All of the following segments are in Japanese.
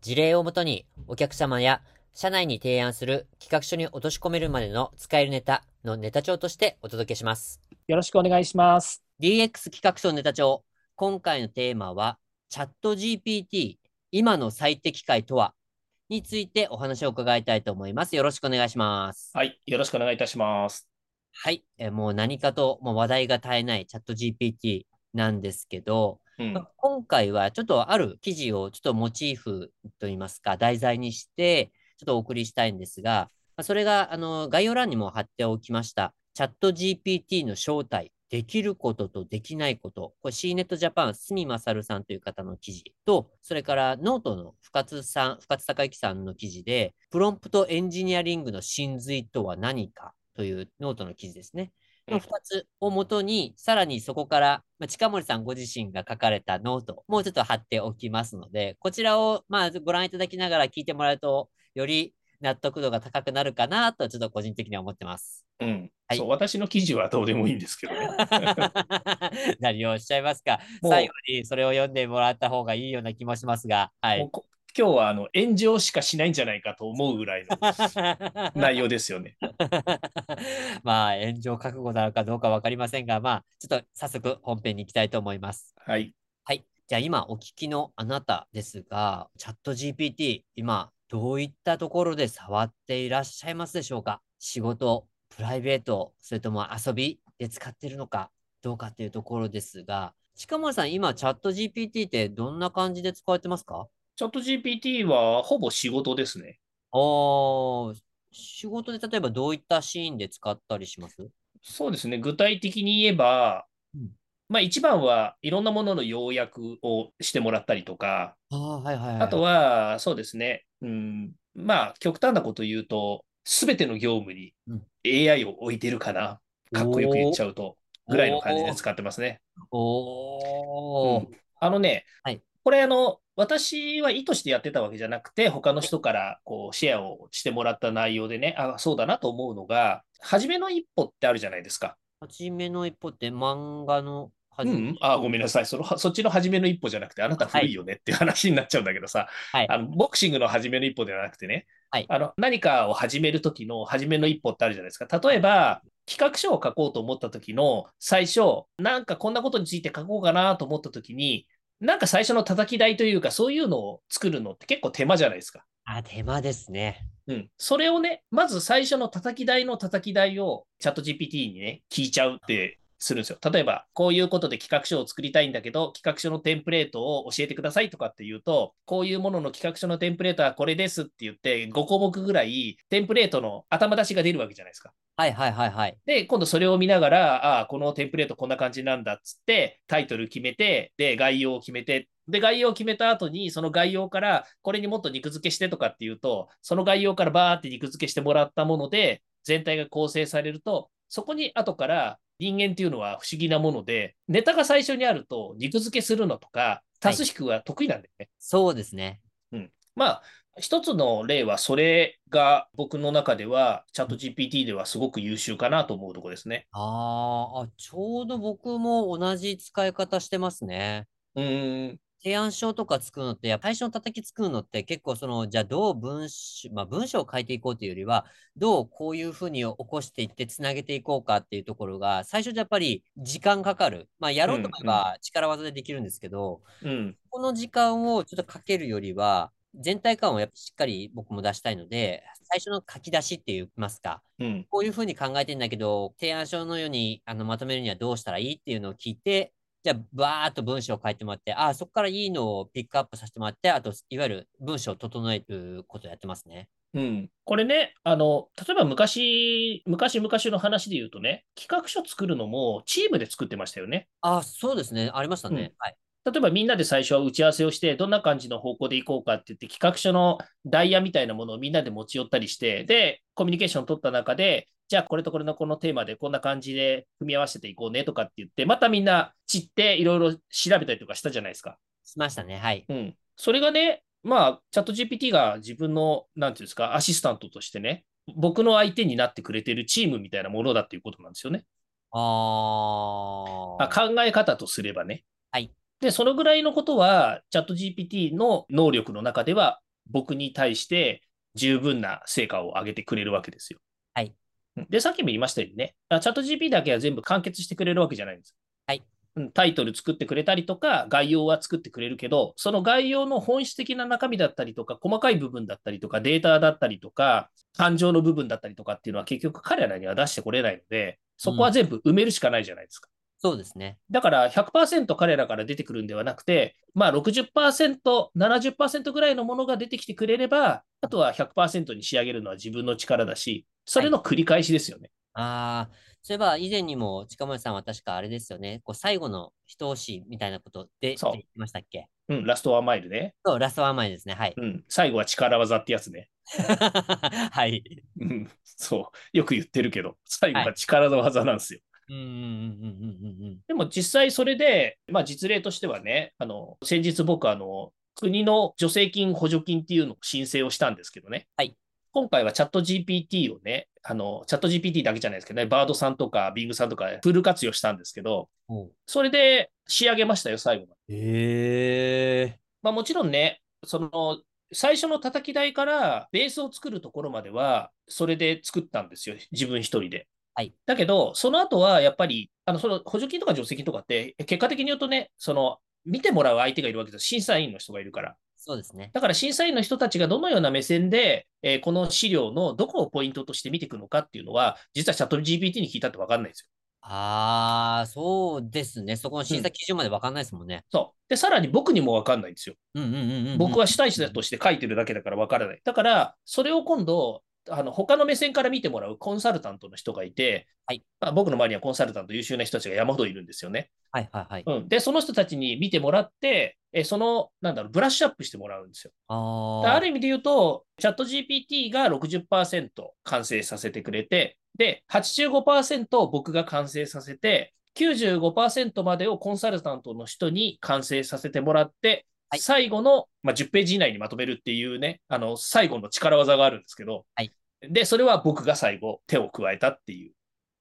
事例をもとにお客様や社内に提案する企画書に落とし込めるまでの使えるネタのネタ帳としてお届けします。よろしくお願いします。DX 企画書ネタ帳。今回のテーマは、チャット GPT、今の最適解とは？についてお話を伺いたいと思います。よろしくお願いします。はい。よろしくお願いいたします。はい。えもう何かともう話題が絶えないチャット GPT なんですけど、うん、今回はちょっとある記事をちょっとモチーフといいますか、題材にして、ちょっとお送りしたいんですが、それがあの概要欄にも貼っておきました、 ChatGPT の正体、できることとできないこと、これ CNET Japan、住勝さんという方の記事と、それからノートの深津さん、深津貴之さんの記事で、プロンプトエンジニアリングの真髄とは何かというノートの記事ですね。の2つをもとに、さらにそこから、まあ、近森さんご自身が書かれたノート、もうちょっと貼っておきますので、こちらをまあご覧いただきながら聞いてもらうと、より納得度が高くなるかなと、ちょっと個人的には思ってます。うん。はい、そう、私の記事はどうでもいいんですけどね。何をおっしゃいますか。最後にそれを読んでもらった方がいいような気もしますが、はい。今日はあの炎上しかしないんじゃないかと思うぐらいの 内容ですよね。まあ、炎上覚悟なのかどうか分かりませんが、まあ、ちょっと早速本編に行きたいと思います。はい。はい。じゃあ今お聞きのあなたですが、チャット GPT、今どういったところで触っていらっしゃいますでしょうか？仕事、プライベート、それとも遊びで使っているのかどうかっていうところですが、近森さん、今チャット GPT ってどんな感じで使われてますか？チャット GPT はほぼ仕事ですね。ああ、仕事で例えばどういったシーンで使ったりします？そうですね。具体的に言えば、うん、まあ一番はいろんなものの要約をしてもらったりとか、あ,、はいはい、はい、あとはそうですね、うん、まあ極端なこと言うと、すべての業務に AI を置いてるかな、かっこよく言っちゃうと、ぐらいの感じで使ってますね。お、うん、あのね、はい、これあの、私は意図してやってたわけじゃなくて、他の人からこうシェアをしてもらった内容でね、あ、そうだなと思うのが、初めの一歩ってあるじゃないですか。初めの一歩って漫画のうん、あごめんなさいその。そっちの初めの一歩じゃなくて、あなた古いよねっていう話になっちゃうんだけどさ、はい、あのボクシングの初めの一歩ではなくてね、はい、あの何かを始めるときの初めの一歩ってあるじゃないですか。例えば、企画書を書こうと思った時の最初、なんかこんなことについて書こうかなと思った時に、なんか最初の叩き台というか、そういうのを作るのって結構手間じゃないですか。あ、手間ですね。うん。それをね、まず最初の叩き台の叩き台をチャット GPT にね、聞いちゃうってするんですよ。例えば、こういうことで企画書を作りたいんだけど、企画書のテンプレートを教えてくださいとかっていうと、こういうものの企画書のテンプレートはこれですって言って、5項目ぐらいテンプレートの頭出しが出るわけじゃないですか。はいはいはいはい。で、今度それを見ながら、ああ、このテンプレートこんな感じなんだっつって、タイトル決めて、で、概要を決めて、で、概要を決めた後に、その概要から、これにもっと肉付けしてとかっていうと、その概要からバーって肉付けしてもらったもので、全体が構成されると、そこに後から人間っていうのは不思議なもので、ネタが最初にあると肉付けするのとか、足す引くは得意なんだよね、はい。そうですね。うん。まあ、一つの例は、それが僕の中では、チャット GPT ではすごく優秀かなと思うとこですね。ああ、ちょうど僕も同じ使い方してますね。うん。提案書とか作るのって、最初の叩き作るのって結構その、じゃあどう文章、まあ文章を書いていこうというよりは、どうこういうふうに起こしていってつなげていこうかっていうところが、最初じゃやっぱり時間かかる。まあやろうと思えば力技でできるんですけど、うん、この時間をちょっとかけるよりは、全体感をやっぱしっかり僕も出したいので、最初の書き出しって言いますか、うん、こういうふうに考えてんだけど、提案書のようにあのまとめるにはどうしたらいいっていうのを聞いて、じゃあ、バーっと文章を書いてもらって、あそこからいいのをピックアップさせてもらって、あと、いわゆる文章を整えることをやってますね。うん、これね、あの、例えば昔、昔々の話で言うとね、企画書作るのもチームで作ってましたよね。あそうですね。ありましたね。うん、はい。例えばみんなで最初は打ち合わせをして、どんな感じの方向でいこうかって言って、企画書のダイヤみたいなものをみんなで持ち寄ったりして、で、コミュニケーションを取った中で、じゃあこれとこれのこのテーマでこんな感じで組み合わせていこうねとかって言って、またみんな散っていろいろ調べたりとかしたじゃないですか。しましたね。はい。うん。それがね、まあ、チャット GPT が自分の、なんていうんですか、アシスタントとしてね、僕の相手になってくれてるチームみたいなものだっていうことなんですよね。ああ。考え方とすればね。はい。で、そのぐらいのことは、チャット GPT の能力の中では、僕に対して十分な成果を上げてくれるわけですよ。はい。で、さっきも言いましたようにね、チャット GPT だけは全部完結してくれるわけじゃないんです。はい。タイトル作ってくれたりとか、概要は作ってくれるけど、その概要の本質的な中身だったりとか、細かい部分だったりとか、データだったりとか、感情の部分だったりとかっていうのは結局彼らには出してこれないので、そこは全部埋めるしかないじゃないですか。そうですね。だから100%彼らから出てくるんではなくて、まあ60%、70%ぐらいのものが出てきてくれれば、あとは100%に仕上げるのは自分の力だし、それの繰り返しですよね。はい、ああ、そういえば以前にも近森さんは確かあれですよね、こう最後の一押しみたいなことで言ってましたっけ？うん、ラストワンマイルね。そう、ラストワンマイルですね。はい。うん、最後は力技ってやつね。はい。うん、そう、よく言ってるけど、最後は力技なんですよ。はいでも実際それで、まあ、実例としてはね、あの先日僕あの、国の助成金補助金っていうのを申請をしたんですけどね、はい、今回はチャット GPT をね、あのチャット GPT だけじゃないですけどね、バードさんとかビングさんとかフル活用したんですけど、それで仕上げましたよ、最後まで。へー。まあ、もちろんね、その最初の叩き台からベースを作るところまでは、それで作ったんですよ、自分一人で。はい。だけど、その後はやっぱり、あの、その補助金とか助成金とかって、結果的に言うとね、その、見てもらう相手がいるわけです。審査員の人がいるから。そうですね。だから審査員の人たちがどのような目線で、えー、この資料のどこをポイントとして見ていくのかっていうのは、実はチャット GPT に聞いたって分かんないんですよ。ああ、そうですね。そこの審査基準まで分かんないですもんね。うん、そう。で、さらに僕にも分かんないんですよ。僕は主体者として書いてるだけだから分からない。だから、それを今度、あの他の目線から見てもらうコンサルタントの人がいて、はいまあ、僕の周りにはコンサルタント優秀な人たちが山ほどいるんですよね。はいはいはい。うん、で、その人たちに見てもらって、えその、なんだろう、ブラッシュアップしてもらうんですよ。あある意味で言うと、チャット GPT が60%完成させてくれて、で、85%僕が完成させて、95%までをコンサルタントの人に完成させてもらって、はい、最後の、まあ、10ページ以内にまとめるっていうね、あの、最後の力技があるんですけど、はい、で、それは僕が最後手を加えたっていう。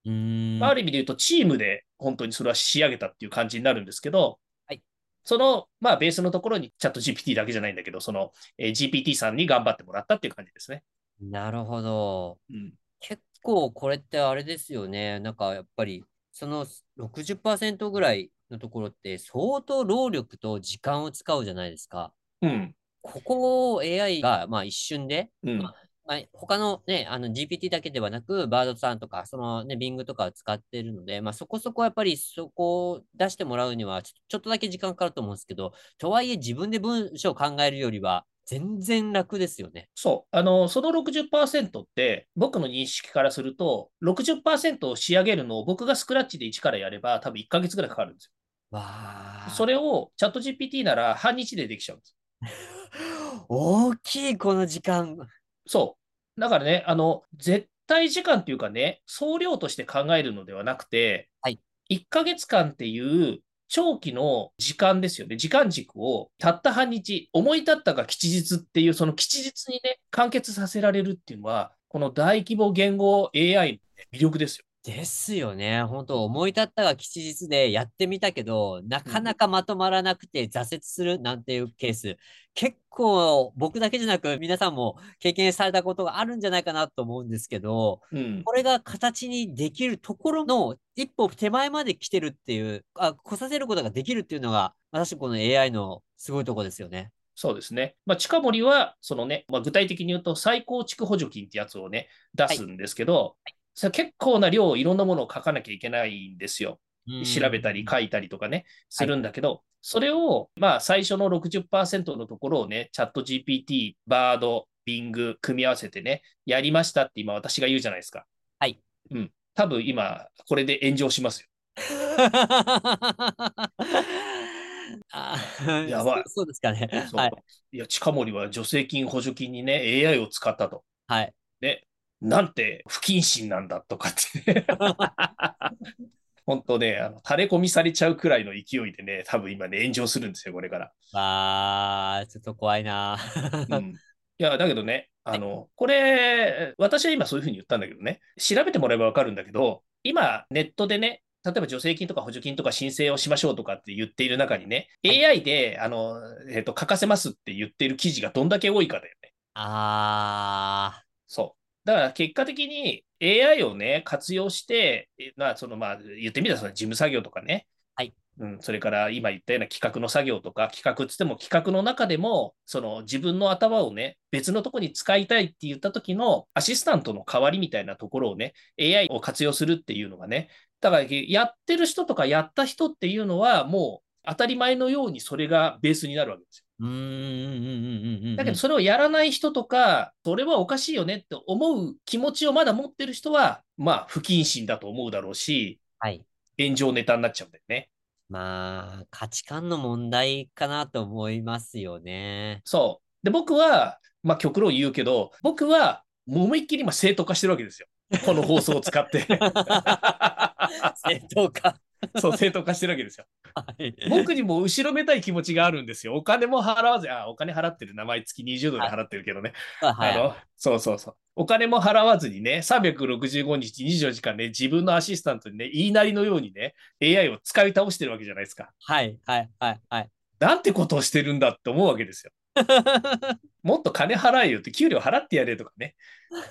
うんある意味で言うと、チームで本当にそれは仕上げたっていう感じになるんですけど、はい、その、まあ、ベースのところにチャット GPT だけじゃないんだけど、その、えー、GPT さんに頑張ってもらったっていう感じですね。なるほど。うん、結構これってあれですよね。なんかやっぱり、その60%ぐらいのところって相当労力と時間を使うじゃないですか。うん。ここを AI がまあ一瞬で、うんまあ、他のね、あの GPT だけではなく、バードさんとか、そのね、Bing とかを使っているので、まあそこそこやっぱりそこを出してもらうにはちょっとだけ時間かかると思うんですけど、とはいえ自分で文章を考えるよりは、全然楽ですよね。そう。あの、その60%って、僕の認識からすると、60%を仕上げるのを僕がスクラッチで1からやれば、多分1ヶ月ぐらいかかるんですよ。わそれをチャット GPT なら半日でできちゃうんです。大きい、この時間。そう。だからね、あの、絶対時間っていうかね、総量として考えるのではなくて、はい、1ヶ月間っていう長期の時間ですよね。時間軸をたった半日、思い立ったが吉日っていう、その吉日にね、完結させられるっていうのは、この大規模言語 AI の魅力ですよ。ですよね。本当思い立ったが吉日でやってみたけど、なかなかまとまらなくて挫折するなんていうケース、結構僕だけじゃなく皆さんも経験されたことがあるんじゃないかなと思うんですけど、うん、これが形にできるところの一歩手前まで来てるっていう、あ、来させることができるっていうのが、私この AI のすごいとこですよね。そうですね。まあ、近森は、そのね、まあ、具体的に言うと、再構築補助金ってやつをね、出すんですけど、はいそれ結構な量、いろんなものを書かなきゃいけないんですよ。調べたり書いたりとかね、するんだけど、はい、それを、まあ、最初の60%のところをね、チャット GPT、バード、ビング、組み合わせてね、やりましたって今私が言うじゃないですか。はい。うん。多分今、これで炎上しますよ。あやばいそうそうですかね。はい。いや、近森は助成金、補助金にね、AI を使ったと。はい。ね、なんて不謹慎なんだとかってね。本当ね、あの垂れ込みされちゃうくらいの勢いでね、多分今ね、炎上するんですよ、これから。わー、ちょっと怖いな。うん、いや、だけどね、あの、これ、私は今そういうふうに言ったんだけどね、調べてもらえばわかるんだけど、今、ネットでね、例えば助成金とか補助金とか申請をしましょうとかって言っている中にね、AI で、あの、えっ、と、書かせますって言っている記事がどんだけ多いかだよね。あそう。だから結果的に AI をね、活用して、えまあ、そのまあ、言ってみたらその事務作業とかね。はい。うん、それから今言ったような企画の作業とか、企画っつっても企画の中でも、その自分の頭をね、別のとこに使いたいって言った時のアシスタントの代わりみたいなところをね、AI を活用するっていうのがね、だからやってる人とかやった人っていうのは、もう当たり前のようにそれがベースになるわけですよ。ー。うーん、うん、うん、うん、うんうん。だけど、それをやらない人とか、それはおかしいよねって思う気持ちをまだ持ってる人は、まあ、不謹慎だと思うだろうし、はい。炎上ネタになっちゃうんだよね。まあ、価値観の問題かなと思いますよね。そう。で、僕は、まあ、極論言うけど、僕は、思いっきり今正当化してるわけですよ。この放送を使って。正当化。そう、正当化してるわけですよ。はい。僕にも後ろめたい気持ちがあるんですよ。お金も払わず、あ、お金払ってる。名前月20ドル払ってるけどね。はい。あの、そうそうそう。お金も払わずにね、365日24時間ね、自分のアシスタントにね、言いなりのようにね、AI を使い倒してるわけじゃないですか。はい、はい、はい、はい。なんてことをしてるんだって思うわけですよ。もっと金払えよって、給料払ってやれとかね、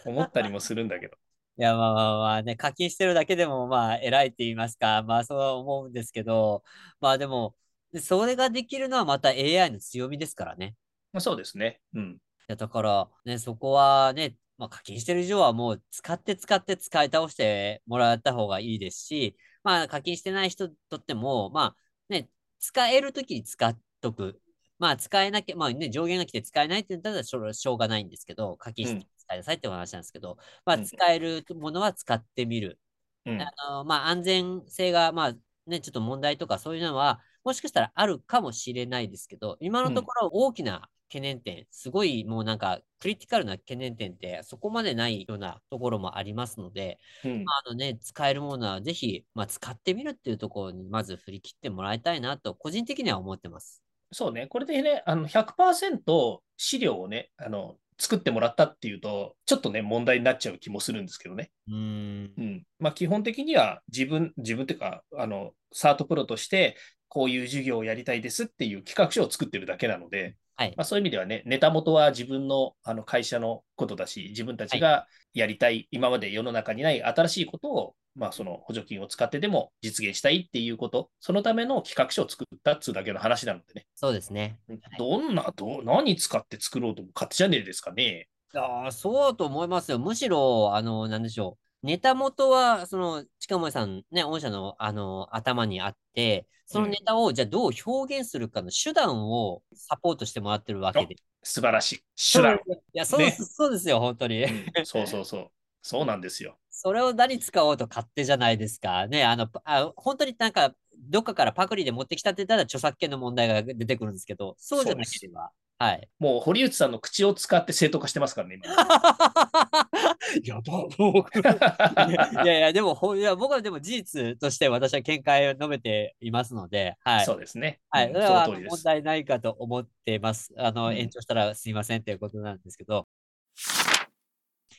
思ったりもするんだけど。いや、まあまあまあね、課金してるだけでもまあ偉いって言いますか、まあそう思うんですけど、まあでも、それができるのはまた AI の強みですからね。まあ、そうですね。うん。いやだからね、そこはね、まあ課金してる以上はもう使って使って使い倒してもらった方がいいですし、まあ課金してない人にとっても、まあね、使えるときに使っとく。まあ使えなきゃ、まあね、上限が来て使えないって言ったらしょしょうがないんですけど、課金して使いなさいってお話なんですけど、まあうん使えるものは使ってみる。うん。あの、まあ、安全性が、まあ、ね、ちょっと問題とかそういうのは、もしかしたらあるかもしれないですけど、今のところ大きな懸念点、すごいもうなんか、クリティカルな懸念点ってそこまでないようなところもありますので、うんまあ、あのね、使えるものはぜひ、まあ、使ってみるっていうところにまず振り切ってもらいたいなと、個人的には思ってます。そうね。これでね、あの100%資料をね、あの、作ってもらったっていうと、ちょっとね、問題になっちゃう気もするんですけどね。うーんう。ん。まあ、基本的には自分、自分っていうか、あの、サートプロとして、こういう授業をやりたいですっていう企画書を作ってるだけなので、はいま。あ、そういう意味ではね、ネタ元は自分のあの会社のことだし、自分たちがやりたい、今まで世の中にない新しいことを、まあ、その補助金を使ってでも実現したいっていうこと、そのための企画書を作ったっつうだけの話なのでね。そうですね。どんな、どう何使って作ろうとも勝手じゃねえですかね。ああ、そうと思いますよ。むしろ、あの、なんでしょう。ネタ元は、その、近森さん、ね、御社の、あの、頭にあって、そのネタを、じゃあどう表現するかの手段をサポートしてもらってるわけで。素晴らしい。手段。いや、そうです、そうですよ、本当に。うんそうそうそう。そうなんですよ。それを何使おうと勝手じゃないですか。ね、あの、あ本当になんか、どっかからパクリで持ってきたって言ったら著作権の問題が出てくるんですけど、そうじゃなければ。はい。もう堀内さんの口を使って正当化してますからね、今。やば、僕。いやいや、でも、ほいや僕はでも事実として私は見解を述べていますので、はい。そうですね。はい。うんそれは。問題ないかと思っています。あの、うん延長したらすいませんということなんですけど、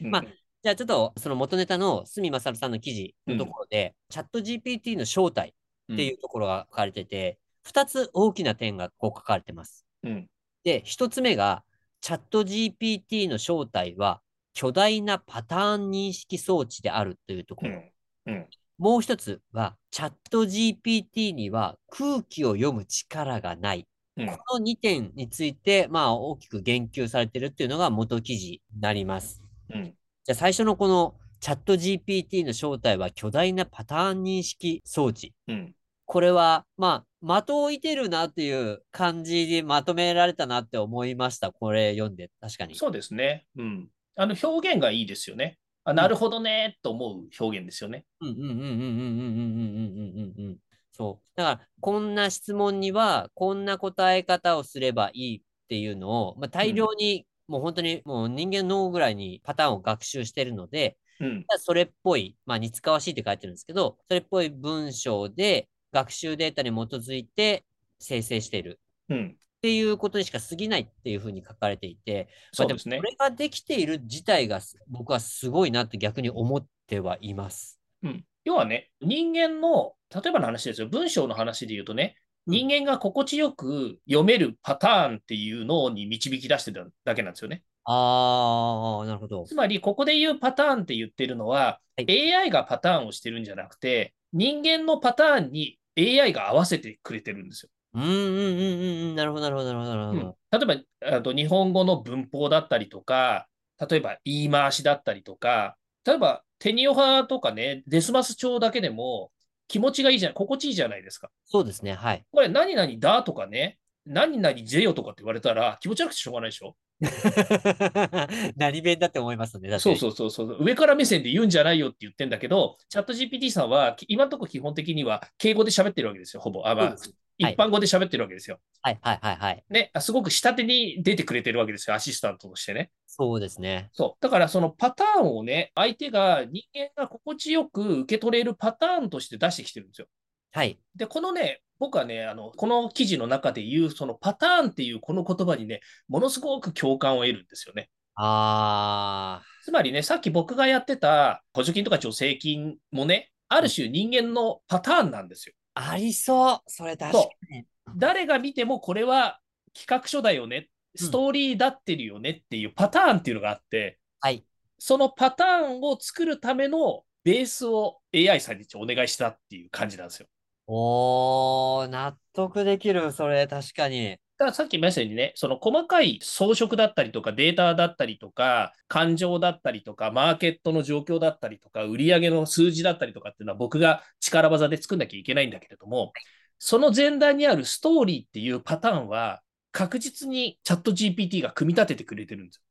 うんまあじゃあちょっとその元ネタの角勝さんの記事のところで、チャット GPT の正体っていうところが書かれてて、二、つ大きな点がこう書かれてます。うんで、一つ目が、チャット GPT の正体は巨大なパターン認識装置であるというところ。うんうんもう一つは、チャット GPT には空気を読む力がない。うんこの2点について、まあ、大きく言及されているっていうのが元記事になります。うんじゃあ最初のこのチャット GPT の正体は巨大なパターン認識装置。うんこれは、まあ、的を置いてるなっていう感じでまとめられたなって思いました。これ読んで、確かに。そうですね。うん。あの表現がいいですよね。あなるほどねと思う表現ですよね。うんうんうんうんうんうんうんうんうんうんうん。そう。だから、こんな質問には、こんな答え方をすればいいっていうのを、まあ、大量に、うん、もう本当にもう人間の脳ぐらいにパターンを学習してるので、うん、それっぽい、まあ、似つかわしいって書いてるんですけど、それっぽい文章で学習データに基づいて生成している。うん、っていうことにしか過ぎないっていうふうに書かれていて、そうですね。これができている自体が僕はすごいなって逆に思ってはいます。うん、要はね、人間の、例えばの話ですよ、文章の話で言うとね、人間が心地よく読めるパターンっていうのに導き出してただけなんですよね。ああ、なるほど。つまり、ここで言うパターンって言ってるのは、はい、AI がパターンをしてるんじゃなくて、人間のパターンに AI が合わせてくれてるんですよ。うんうんうんうん、なるほど、なるほど、なるほど。うん、例えばあと、日本語の文法だったりとか、例えば言い回しだったりとか、例えばテニオ派とかね、デスマス帳だけでも気持ちがいいじゃん、心地いいじゃないですか。そうですね、はい。これ、何々だとかね、何々ぜよとかって言われたら気持ち悪くてしょうがないでしょ 何弁だって思いますね。そうそうそうそう。上から目線で言うんじゃないよって言ってんだけど、チャット GPT さんは今のところ基本的には敬語で喋ってるわけですよ、ほぼ。あまあ、一般語で喋ってるわけですよ。はいはいはいはい。ね、すごく下手に出てくれてるわけですよ、アシスタントとしてね。そうですね。そう。だからそのパターンをね、相手が人間が心地よく受け取れるパターンとして出してきてるんですよ。はい。で、このね、僕はね、あの、この記事の中で言う、そのパターンっていうこの言葉にね、ものすごく共感を得るんですよね。ああ。つまりね、さっき僕がやってた補助金とか助成金もね、ある種人間のパターンなんですよ。ありそう。それ確かに。誰が見てもこれは企画書だよね、ストーリーだってるよねっていうパターンっていうのがあって、はい。そのパターンを作るためのベースを AI さんにお願いしたっていう感じなんですよ。おー、納得できる、それ、確かに。だからさっき言いましたようにね、その細かい装飾だったりとか、データだったりとか、感情だったりとか、マーケットの状況だったりとか、売上の数字だったりとかっていうのは僕が力技で作んなきゃいけないんだけれども、その前段にあるストーリーっていうパターンは、確実にチャット GPT が組み立ててくれてるんですよ。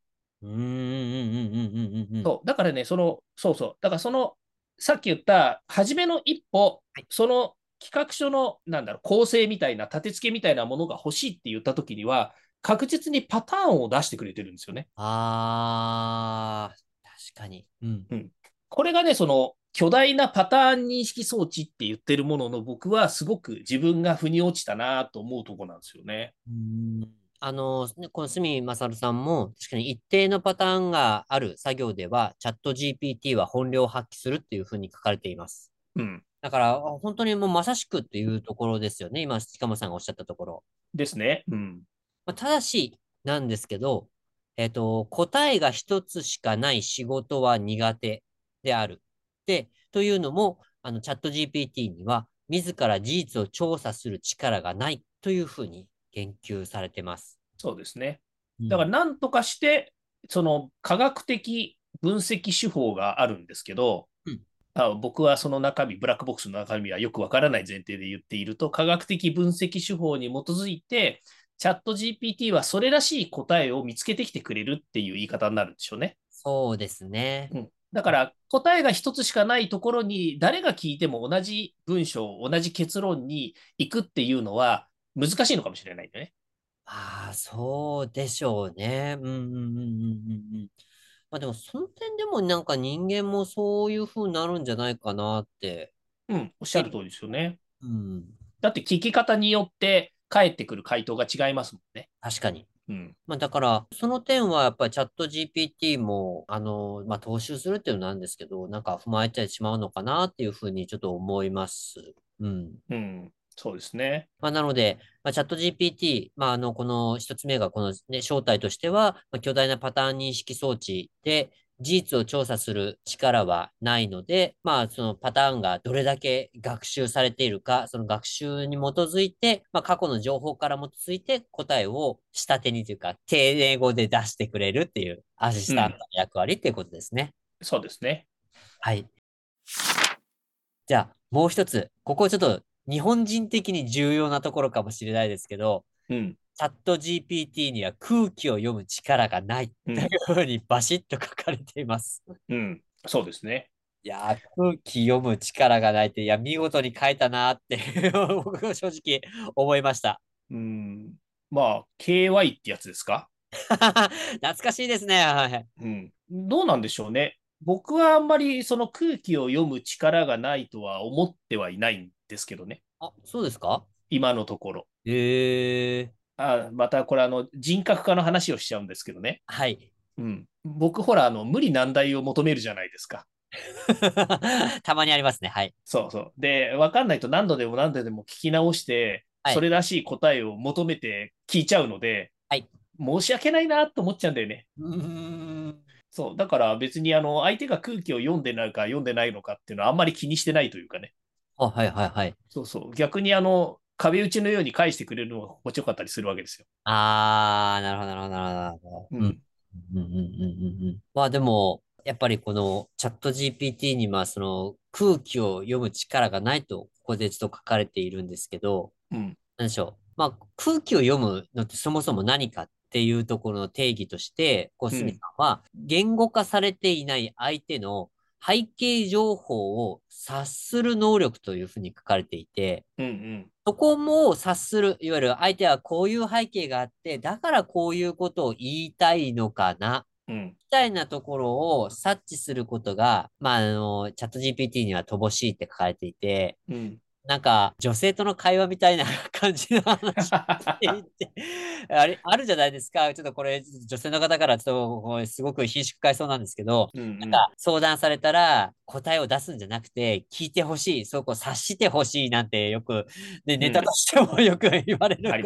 うんうんうんうんうんそう。だからね、その、そうそう。だからその、さっき言った、初めの一歩、はい、その企画書の、なんだろう、構成みたいな、立て付けみたいなものが欲しいって言ったときには、確実にパターンを出してくれてるんですよね。あー、確かに。うん。うん、これがね、その、巨大なパターン認識装置って言ってるものの、僕はすごく自分が腑に落ちたなと思うとこなんですよね。うんあの、この住勝さんも、確かに一定のパターンがある作業では、チャット GPT は本領を発揮するっていうふうに書かれています。うん。だから、本当にもうまさしくっていうところですよね。今、近間さんがおっしゃったところ。ですね。うん。まあ、ただし、なんですけど、えっ、ー、と、答えが一つしかない仕事は苦手である。で、というのも、あの、チャット GPT には、自ら事実を調査する力がないというふうに言及されてます。そうですね。だから、何とかして、その科学的分析手法があるんですけど、あ僕はその中身、ブラックボックスの中身はよくわからない前提で言っていると、科学的分析手法に基づいて、チャット GPT はそれらしい答えを見つけてきてくれるっていう言い方になるんでしょうね。そうですね。うん、だから答えが一つしかないところに誰が聞いても同じ文章、同じ結論に行くっていうのは難しいのかもしれないんだね。ああ、そうでしょうね。うんうんうんうんうん。まあでも、その点でもなんか人間もそういう風になるんじゃないかなって。うん、おっしゃる通りですよね。うん。だって聞き方によって返ってくる回答が違いますもんね。確かに。うん。まあだから、その点はやっぱりチャット GPT も、あの、まあ踏襲するっていうのなんですけど、なんか踏まえてしまうのかなっていうふうにちょっと思います。うん。うん。そうですね。まあ、なので、まあ、チャット GPT、まあ、あの、この一つ目がこの、ね、正体としては、まあ、巨大なパターン認識装置で、事実を調査する力はないので、まあ、そのパターンがどれだけ学習されているか、その学習に基づいて、まあ、過去の情報から基づいて答えを下手にというか、丁寧語で出してくれるっていうアシスタントの役割っていうことですね。うん、そうですね。はい。じゃあ、もう一つ、ここちょっと日本人的に重要なところかもしれないですけど、うん、チャット GPT には空気を読む力がないというふうにバシッと書かれています。うん、そうですね。いや空気読む力がないって、いや、見事に書いたなって僕は正直思いました。うん。まあ、KY ってやつですか？懐かしいですね。はい。うん。どうなんでしょうね。僕はあんまりその空気を読む力がないとは思ってはいないんですけどね。あ、そうですか？今のところ。へえ。あまたこれあの人格化の話をしちゃうんですけどね。はい。うん、僕ほらあの無理難題を求めるじゃないですか。たまにありますね。はい。そうそう。で、分かんないと何度でも何度でも聞き直して、はい、それらしい答えを求めて聞いちゃうので、はい、申し訳ないなと思っちゃうんだよね。うんそう。だから別にあの相手が空気を読んでないか読んでないのかっていうのはあんまり気にしてないというかね。あはいはいはい。そうそう。逆にあの壁打ちのように返してくれるのが心地よかったりするわけですよ。あー、なるほどなるほどなるほど。うん。うんうんうんうんうん。まあでも、やっぱりこのチャット GPT にまあその空気を読む力がないとここでちょっと書かれているんですけど、うん、何でしょう。まあ空気を読むのってそもそも何かっていうところの定義として、こう、すみさんは言語化されていない相手の背景情報を察する能力というふうに書かれていて、うんうん、そこも察する、いわゆる相手はこういう背景があって、だからこういうことを言いたいのかな、うん、みたいなところを察知することが、まあ、あの、チャット GPT には乏しいって書かれていて、うん、なんか、女性との会話みたいな感じの話って。あれ、あるじゃないですか。ちょっとこれ、女性の方からちょっと、すごく品種変えそうなんですけど、うんうん、なんか、相談されたら、答えを出すんじゃなくて、聞いてほしい、そこを察してほしいなんてよく、ね、ネタとしてもよく言われる、うん、あ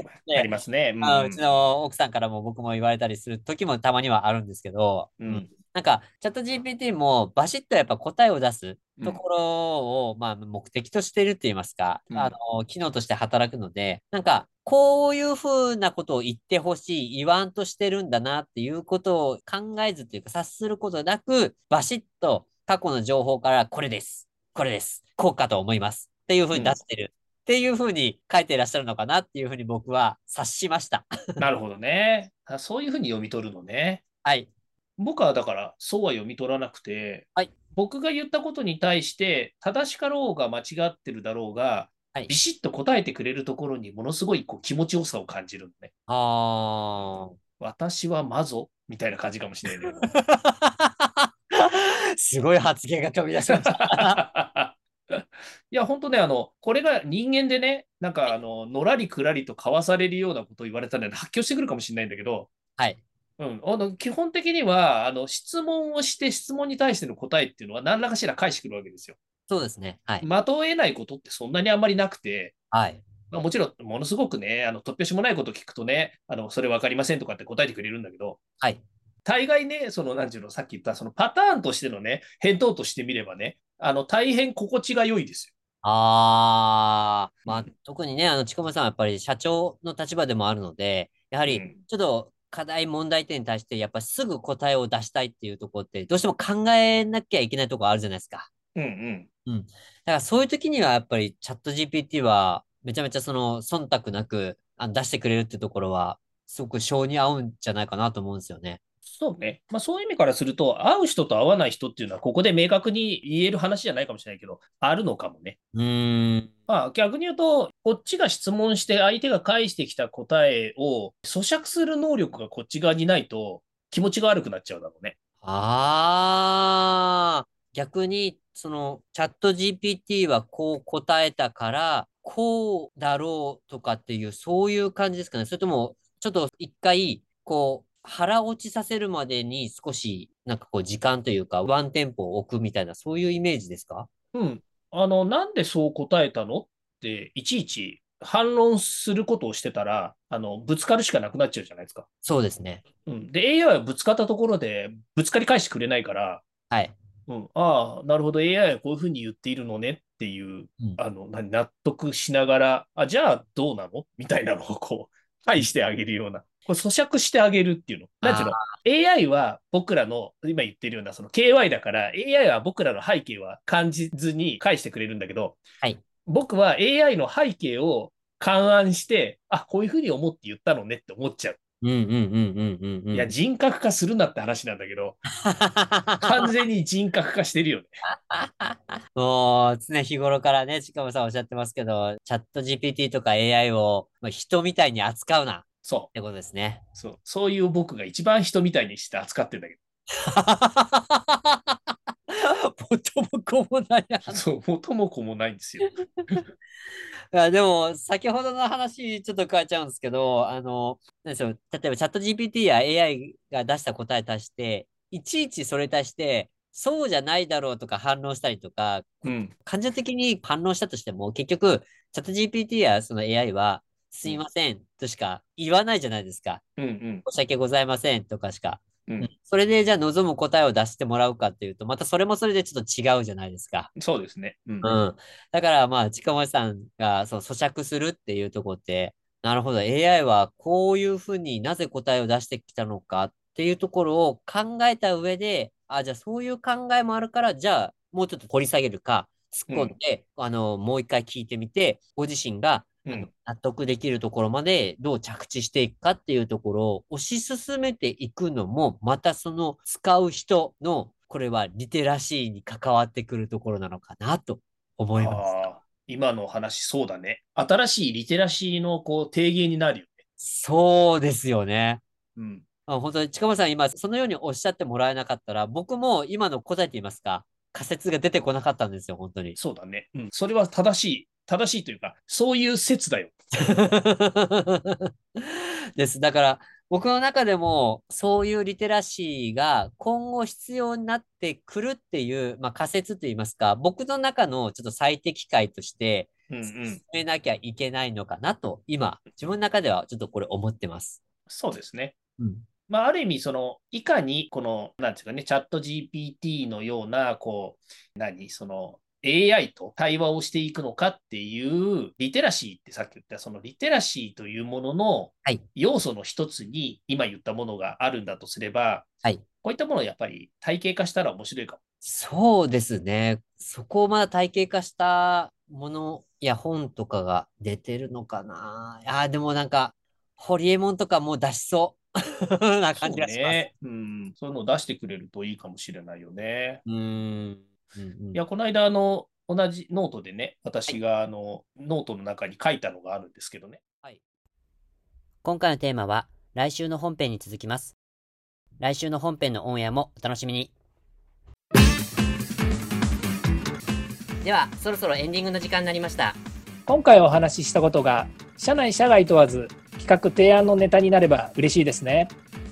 りますね、うん、うちの奥さんからも僕も言われたりする時もたまにはあるんですけど、うんなんか、チャット GPT もバシッとやっぱ答えを出すところを、うん、まあ、目的としているって言いますか、うん、あの、機能として働くので、なんか、こういうふうなことを言ってほしい、言わんとしてるんだなっていうことを考えずというか、察することなく、バシッと過去の情報からこれです。これです。こうかと思います。っていうふうに出してる。うんっていうふうに書いていらっしゃるのかなっていうふうに僕は察しました。なるほどね。そういうふうに読み取るのね。はい。僕はだからそうは読み取らなくて、はい、僕が言ったことに対して正しかろうが間違ってるだろうが、はい、ビシッと答えてくれるところにものすごいこう気持ちよさを感じるのね。あ私はマゾみたいな感じかもしれないね。すごい発言が飛び出しました。いや、本当ね、あの、これが人間でね、なんか、あの、のらりくらりと交わされるようなことを言われたら、発狂してくるかもしれないんだけど、はい。うん、あの基本的にはあの質問をして質問に対しての答えっていうのは何らかしら返してくるわけですよ。そうですね。はい。的を得ないことってそんなにあんまりなくて、はい。まあ、もちろん、ものすごくね、あの突拍子もないこと聞くとね、あのそれ分かりませんとかって答えてくれるんだけど、はい。大概ね、その、なんていうの、さっき言った、そのパターンとしてのね、返答としてみればね、あの、大変心地が良いですよ。ああ、まあ、特にね、あの、ちこまさんはやっぱり社長の立場でもあるので、やはり、ちょっと課題問題点に対してやっぱすぐ答えを出したいっていうところってどうしても考えなきゃいけないところあるじゃないですか。うんうん。うん。だからそういう時にはやっぱりチャット GPT はめちゃめちゃその忖度なくあ出してくれるってところはすごく性に合うんじゃないかなと思うんですよね。そうね。まあそういう意味からすると、会う人と会わない人っていうのは、ここで明確に言える話じゃないかもしれないけど、あるのかもね。うん。まあ逆に言うと、こっちが質問して相手が返してきた答えを咀嚼する能力がこっち側にないと、気持ちが悪くなっちゃうだろうね。ああ、逆に、その、チャット GPT はこう答えたから、こうだろうとかっていう、そういう感じですかね。それとも、ちょっと一回、こう、腹落ちさせるまでに少し、なんかこう時間というか、ワンテンポを置くみたいな、そういうイメージですか？うん。あの、なんでそう答えたのって、いちいち反論することをしてたら、あの、ぶつかるしかなくなっちゃうじゃないですか。そうですね。うん。で、AI はぶつかったところで、ぶつかり返してくれないから、はい。うん。ああ、なるほど、AI はこういうふうに言っているのねっていう、うん、あの、納得しながら、あ、じゃあどうなの？みたいなのをこう、返してあげるような。これ咀嚼してあげるっていうの。なんていうの ?AI は僕らの、今言ってるようなその KY だから、AI は僕らの背景は感じずに返してくれるんだけど、はい、僕は AI の背景を勘案して、あ、こういうふうに思って言ったのねって思っちゃう。うんうんうんうんうんうん。いや、人格化するなって話なんだけど、完全に人格化してるよね。もう常日頃からね、近間さんおっしゃってますけど、チャット GPT とか AI をまあ人みたいに扱うなっそてことですね。う。そう。そういう僕が一番人みたいにして扱ってんだけ元 も子もないど。そう。元も子もないんですよ。いやでも、先ほどの話、ちょっと変えちゃうんですけど、あの、なんでしょう、例えばチャット GPT や AI が出した答えに対して、いちいちそれに対して、そうじゃないだろうとか反論したりとか、うん。感情的に反論したとしても、結局、チャット GPT やその AI は、すいませんとしか言わないじゃないですか。うんうん。申し訳ございませんとかしか。うん。それでじゃあ望む答えを出してもらうかっていうと、またそれもそれでちょっと違うじゃないですか。そうですね。うん。うん。だからまあ、近森さんがそう咀嚼するっていうところって、なるほど、AI はこういうふうになぜ答えを出してきたのかっていうところを考えた上で、あ、じゃあそういう考えもあるから、じゃあもうちょっと掘り下げるか、突っ込んで、あの、もう一回聞いてみて、ご自身が。納得できるところまでどう着地していくかっていうところを推し進めていくのも、またその使う人の、これはリテラシーに関わってくるところなのかなと思います。今の話、そうだね。新しいリテラシーのこう提言になるよね。そうですよね。うん。あ本当に近間さん今そのようにおっしゃってもらえなかったら、僕も今の答えと言いますか、仮説が出てこなかったんですよ、本当に。そうだね。うん。それは正しい。正しいというか、そういう説だよ。です。だから、僕の中でも、そういうリテラシーが今後必要になってくるっていう、まあ、仮説といいますか、僕の中のちょっと最適解としてうんうん進。めなきゃいけないのかなと、今、自分の中ではちょっとこれ思ってます。そうですね。うん。まあ、ある意味、その、いかに、この、なんていうかね、チャット GPT のような、こう、何、その、AI と対話をしていくのかっていう、リテラシーってさっき言った、そのリテラシーというもののはい要素の一つに、今言ったものがあるんだとすれば、はい。こういったものをやっぱり体系化したら面白いかも。そうですね。そこをまだ体系化したものや本とかが出てるのかな。あーでもなんか、ホリエモンとかもう出しそう な感じがします。ね。うん。そういうのを出してくれるといいかもしれないよね。うーん。うんうんいや、この間、あの、同じノートでね、私が、あの、ノートの中に書いたのがあるんですけどね。今回のテーマは来週の本編に続きます。来週の本編のオンエアもお楽しみに。では、そろそろエンディングの時間になりました。今回お話ししたことが社内社外問わず企画提案のネタになれば嬉しいですね